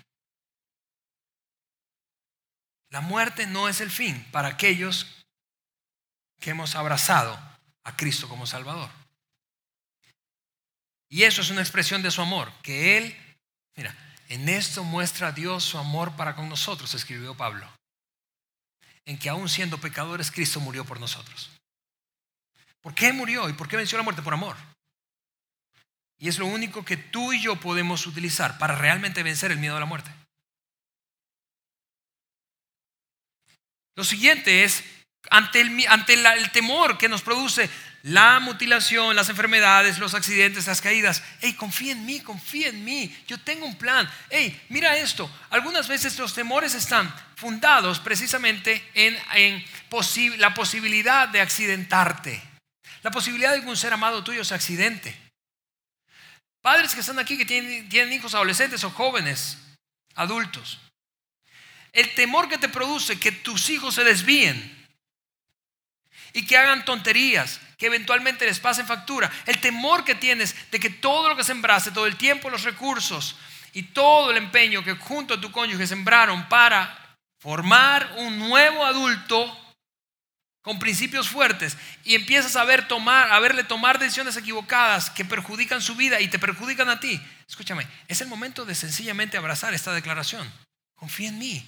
La muerte no es el fin para aquellos que hemos abrazado a Cristo como Salvador. Y eso es una expresión de su amor, que Él, mira, en esto muestra Dios su amor para con nosotros, escribió Pablo. En que aún siendo pecadores, Cristo murió por nosotros. ¿Por qué murió y por qué venció la muerte? Por amor. Y es lo único que tú y yo podemos utilizar para realmente vencer el miedo a la muerte. Lo siguiente es, ante el, temor que nos produce la mutilación, las enfermedades, los accidentes, las caídas, hey, confía en mí, confía en mí, yo tengo un plan. Hey, mira esto, algunas veces los temores están fundados precisamente en, la posibilidad de accidentarte, la posibilidad de que un ser amado tuyo se accidente. Padres que están aquí, que tienen hijos adolescentes o jóvenes, adultos. El temor que te produce que tus hijos se desvíen y que hagan tonterías, que eventualmente les pasen factura. El temor que tienes de que todo lo que sembraste, todo el tiempo, los recursos y todo el empeño que junto a tu cónyuge sembraron para formar un nuevo adulto con principios fuertes y empiezas a ver tomar, a verle tomar decisiones equivocadas que perjudican su vida y te perjudican a ti. Escúchame, es el momento de sencillamente abrazar esta declaración. Confía en mí.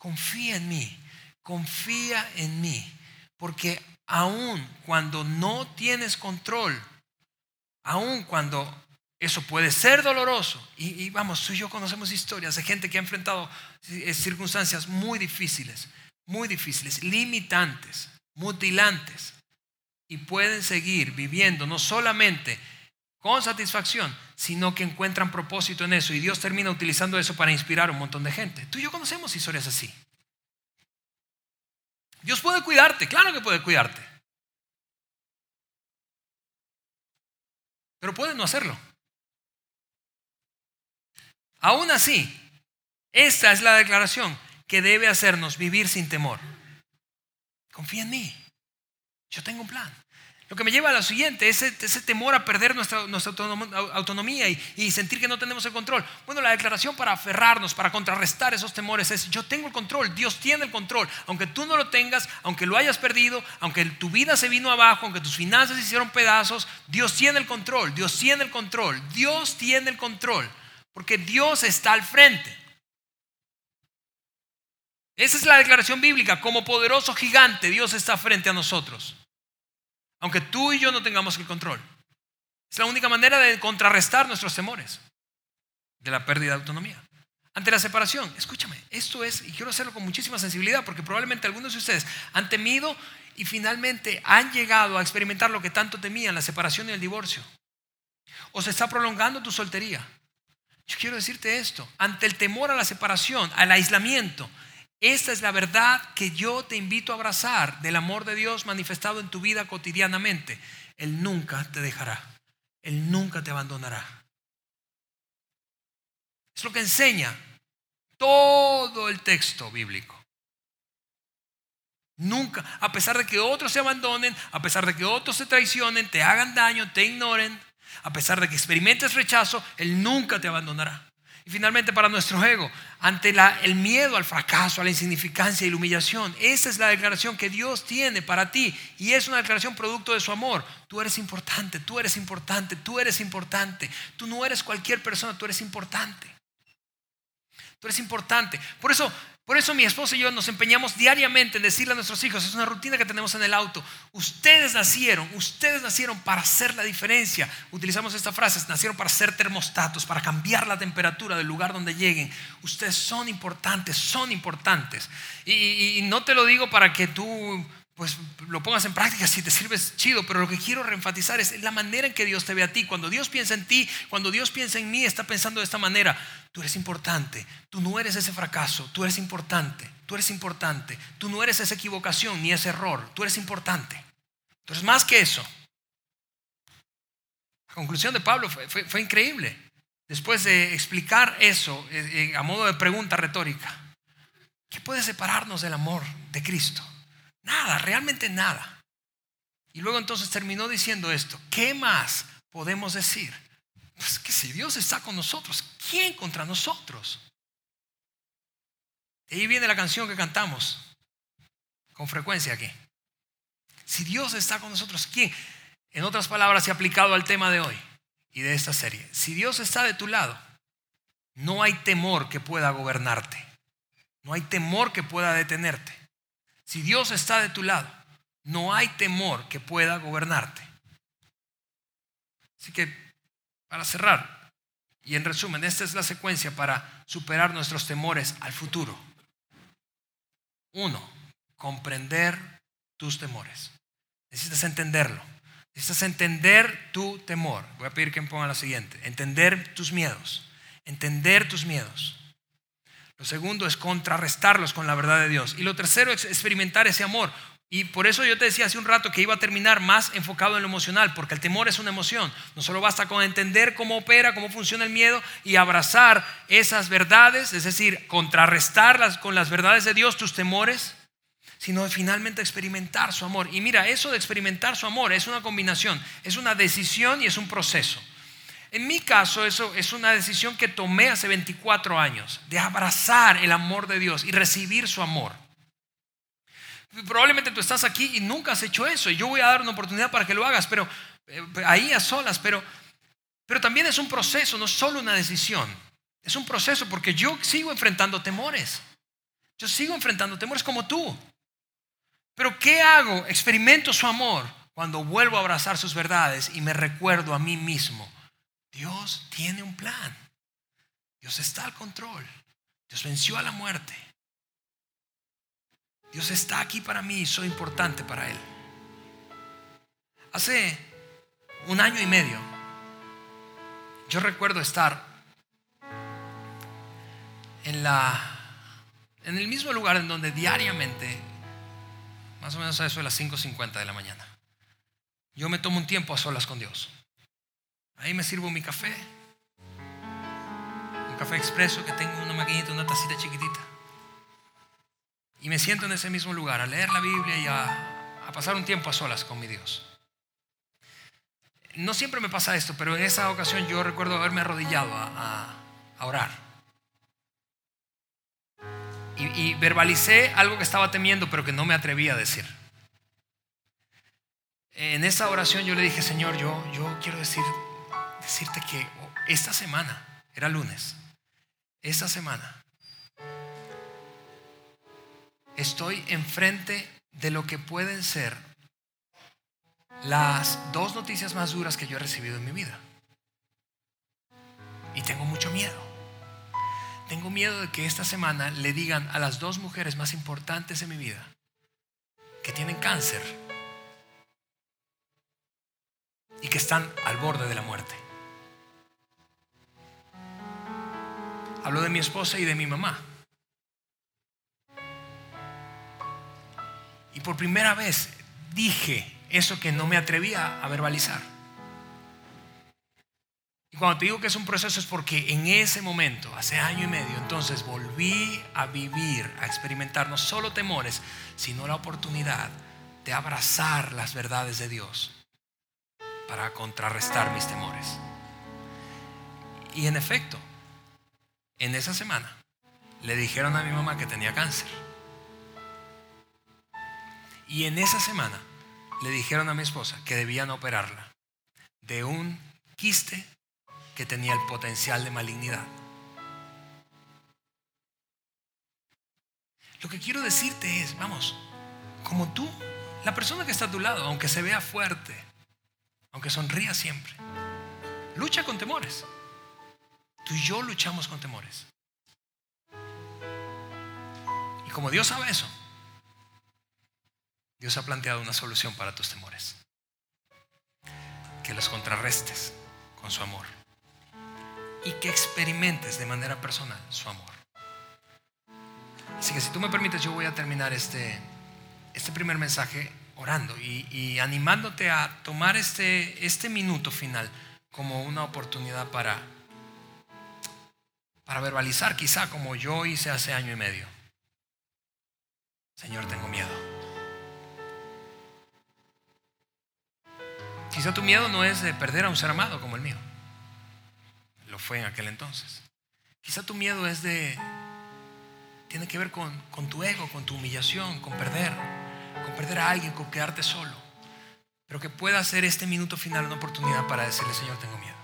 Confía en mí. Confía en mí. Porque aun cuando no tienes control, aun cuando eso puede ser doloroso, y, y, vamos, tú y yo conocemos historias de gente que ha enfrentado eh, circunstancias muy difíciles, muy difíciles, limitantes, mutilantes, y pueden seguir viviendo no solamente con satisfacción, sino que encuentran propósito en eso, y Dios termina utilizando eso para inspirar a un montón de gente. Tú y yo conocemos historias así. Dios puede cuidarte, claro que puede cuidarte. Pero puede no hacerlo. Aún así, esta es la declaración que debe hacernos vivir sin temor. Confía en mí. Yo tengo un plan. Lo que me lleva a lo siguiente, ese, ese temor a perder nuestra, autonomía y, y, sentir que no tenemos el control. Bueno, la declaración para aferrarnos, para contrarrestar esos temores es, yo tengo el control, Dios tiene el control. Aunque tú no lo tengas, aunque lo hayas perdido, aunque tu vida se vino abajo, aunque tus finanzas se hicieron pedazos, Dios tiene el control, Dios tiene el control, Dios tiene el control. Porque Dios está al frente. Esa es la declaración bíblica. Como poderoso gigante, Dios está frente a nosotros. Aunque tú y yo no tengamos el control. Es la única manera de contrarrestar nuestros temores de la pérdida de autonomía. Ante la separación, escúchame, esto es, y quiero hacerlo con muchísima sensibilidad, porque probablemente algunos de ustedes han temido y finalmente han llegado a experimentar lo que tanto temían, la separación y el divorcio. O se está prolongando tu soltería. Yo quiero decirte esto, ante el temor a la separación, al aislamiento, esta es la verdad que yo te invito a abrazar del amor de Dios manifestado en tu vida cotidianamente. Él nunca te dejará. Él nunca te abandonará. Es lo que enseña todo el texto bíblico. Nunca, a pesar de que otros se abandonen, a pesar de que otros se traicionen, te hagan daño, te ignoren, a pesar de que experimentes rechazo, Él nunca te abandonará. Finalmente para nuestro ego, ante el miedo al fracaso, a la insignificancia y la humillación, esa es la declaración que Dios tiene para ti y es una declaración producto de su amor. Tú eres importante, tú eres importante, tú eres importante. Tú no eres cualquier persona, tú eres importante. Tú eres importante. Por eso por eso mi esposa y yo nos empeñamos diariamente en decirle a nuestros hijos, es una rutina que tenemos en el auto, ustedes nacieron, ustedes nacieron para hacer la diferencia. Utilizamos esta frase, nacieron para ser termostatos, para cambiar la temperatura del lugar donde lleguen. Ustedes son importantes, son importantes. Y, y no te lo digo para que tú pues lo pongas en práctica si te sirves chido, pero lo que quiero reenfatizar es la manera en que Dios te ve a ti. Cuando Dios piensa en ti, cuando Dios piensa en mí, está pensando de esta manera. Tú eres importante, tú no eres ese fracaso, tú eres importante, tú eres importante, tú no eres esa equivocación ni ese error, tú eres importante. Eres más que eso. La conclusión de Pablo fue, increíble. Después de explicar eso eh, eh, a modo de pregunta retórica, ¿qué puede separarnos del amor de Cristo? Nada, realmente nada. Y luego entonces terminó diciendo esto, ¿qué más podemos decir? Pues que si Dios está con nosotros, ¿quién contra nosotros? Y ahí viene la canción que cantamos con frecuencia aquí. Si Dios está con nosotros, ¿quién? En otras palabras, se ha aplicado al tema de hoy y de esta serie. Si Dios está de tu lado, no hay temor que pueda gobernarte. No hay temor que pueda detenerte. Si Dios está de tu lado, no hay temor que pueda gobernarte. Así que, para cerrar, y en resumen, esta es la secuencia para superar nuestros temores al futuro. Uno, comprender tus temores. Necesitas entenderlo. Necesitas entender tu temor. Voy a pedir que me pongan la siguiente. Entender tus miedos. Entender tus miedos. Lo segundo es contrarrestarlos con la verdad de Dios. Y lo tercero es experimentar ese amor Y por eso yo te decía hace un rato que iba a terminar más enfocado en lo emocional, porque el temor es una emoción. No solo basta con entender cómo opera, cómo funciona el miedo y abrazar esas verdades, es decir, contrarrestarlas con las verdades de Dios, tus temores, sino finalmente experimentar su amor. Y mira, eso de experimentar su amor es una combinación, es una decisión y es un proceso. En mi caso, eso es una decisión que tomé hace 24 años, de abrazar el amor de Dios y recibir su amor. Probablemente tú estás aquí y nunca has hecho eso. Y yo voy a dar una oportunidad para que lo hagas, pero eh, ahí a solas. Pero, pero también es un proceso, no solo una decisión. Es un proceso porque yo sigo enfrentando temores. Yo sigo enfrentando temores como tú. Pero ¿qué hago? Experimento su amor cuando vuelvo a abrazar sus verdades y me recuerdo a mí mismo. Dios tiene un plan. Dios está al control. Dios venció a la muerte. Dios está aquí para mí y soy importante para Él. Hace un año y medio, yo recuerdo estar en, la, en el mismo lugar en donde diariamente, más o menos a eso de las 5.50 de la mañana, yo me tomo un tiempo a solas con Dios. Ahí me sirvo mi café, un café expreso que tengo una maquinita, una tacita chiquitita. Y me siento en ese mismo lugar a leer la Biblia y a, pasar un tiempo a solas con mi Dios. No siempre me pasa esto, pero en esa ocasión yo recuerdo haberme arrodillado a, orar. Y, y, verbalicé algo que estaba temiendo, pero que no me atrevía a decir. En esa oración yo le dije, Señor, yo, yo quiero decir, decirte que esta semana, era lunes, esta semana estoy enfrente de lo que pueden ser las dos noticias más duras que yo he recibido en mi vida. Y tengo mucho miedo. Tengo miedo de que esta semana le digan a las dos mujeres más importantes en mi vida que tienen cáncer y que están al borde de la muerte. Hablo de mi esposa y de mi mamá. Y por primera vez dije eso que no me atrevía a verbalizar. Y cuando te digo que es un proceso es porque en ese momento, hace año y medio, entonces volví a vivir, a experimentar no solo temores, sino la oportunidad de abrazar las verdades de Dios para contrarrestar mis temores. Y en efecto, en esa semana le dijeron a mi mamá que tenía cáncer. Y en esa semana le dijeron a mi esposa que debían operarla de un quiste que tenía el potencial de malignidad. Lo que quiero decirte es, vamos, como tú, la persona que está a tu lado, aunque se vea fuerte, aunque sonría siempre, lucha con temores. Tú y yo luchamos con temores. Y como Dios sabe eso, Dios ha planteado una solución para tus temores. Que los contrarrestes con su amor. Y que experimentes de manera personal su amor. Así que si tú me permites, yo voy a terminar este, este primer mensaje orando y, animándote a tomar este, este minuto final como una oportunidad para, para verbalizar, quizá como yo hice hace año y medio. Señor, tengo miedo. Quizá tu miedo no es de perder a un ser amado como el mío. Lo fue en aquel entonces. Quizá tu miedo es de... Tiene que ver con, con tu ego, con tu humillación, con perder. Con perder a alguien, con quedarte solo. Pero que pueda ser este minuto final una oportunidad para decirle, Señor, tengo miedo.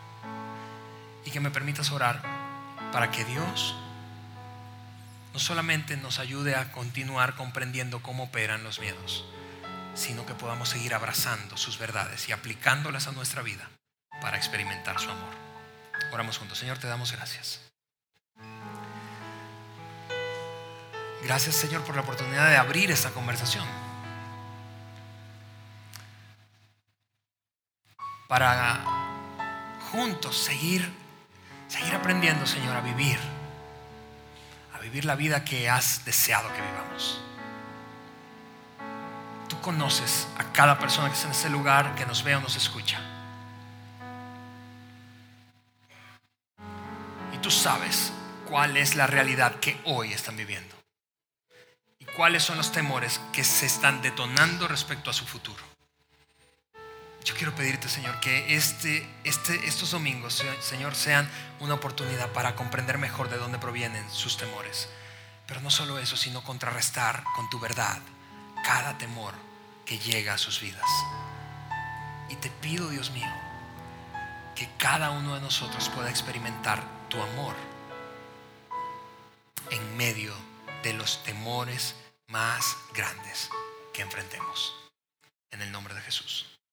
Y que me permitas orar para que Dios no solamente nos ayude a continuar comprendiendo cómo operan los miedos, sino que podamos seguir abrazando sus verdades y aplicándolas a nuestra vida para experimentar su amor. Oramos juntos. Señor, te damos gracias. Gracias, Señor, por la oportunidad de abrir esta conversación. Para juntos seguir, seguir aprendiendo, Señor, a vivir. A vivir la vida que has deseado que vivamos conoces a cada persona que está en este lugar, que nos ve o nos escucha. Y tú sabes cuál es la realidad que hoy están viviendo. Y cuáles son los temores que se están detonando respecto a su futuro. Yo quiero pedirte, Señor, que este, este, estos domingos, Señor, sean una oportunidad para comprender mejor de dónde provienen sus temores. Pero no solo eso, sino contrarrestar con tu verdad cada temor que llega a sus vidas. Y te pido, Dios mío, que cada uno de nosotros pueda experimentar tu amor en medio de los temores más grandes que enfrentemos. En el nombre de Jesús.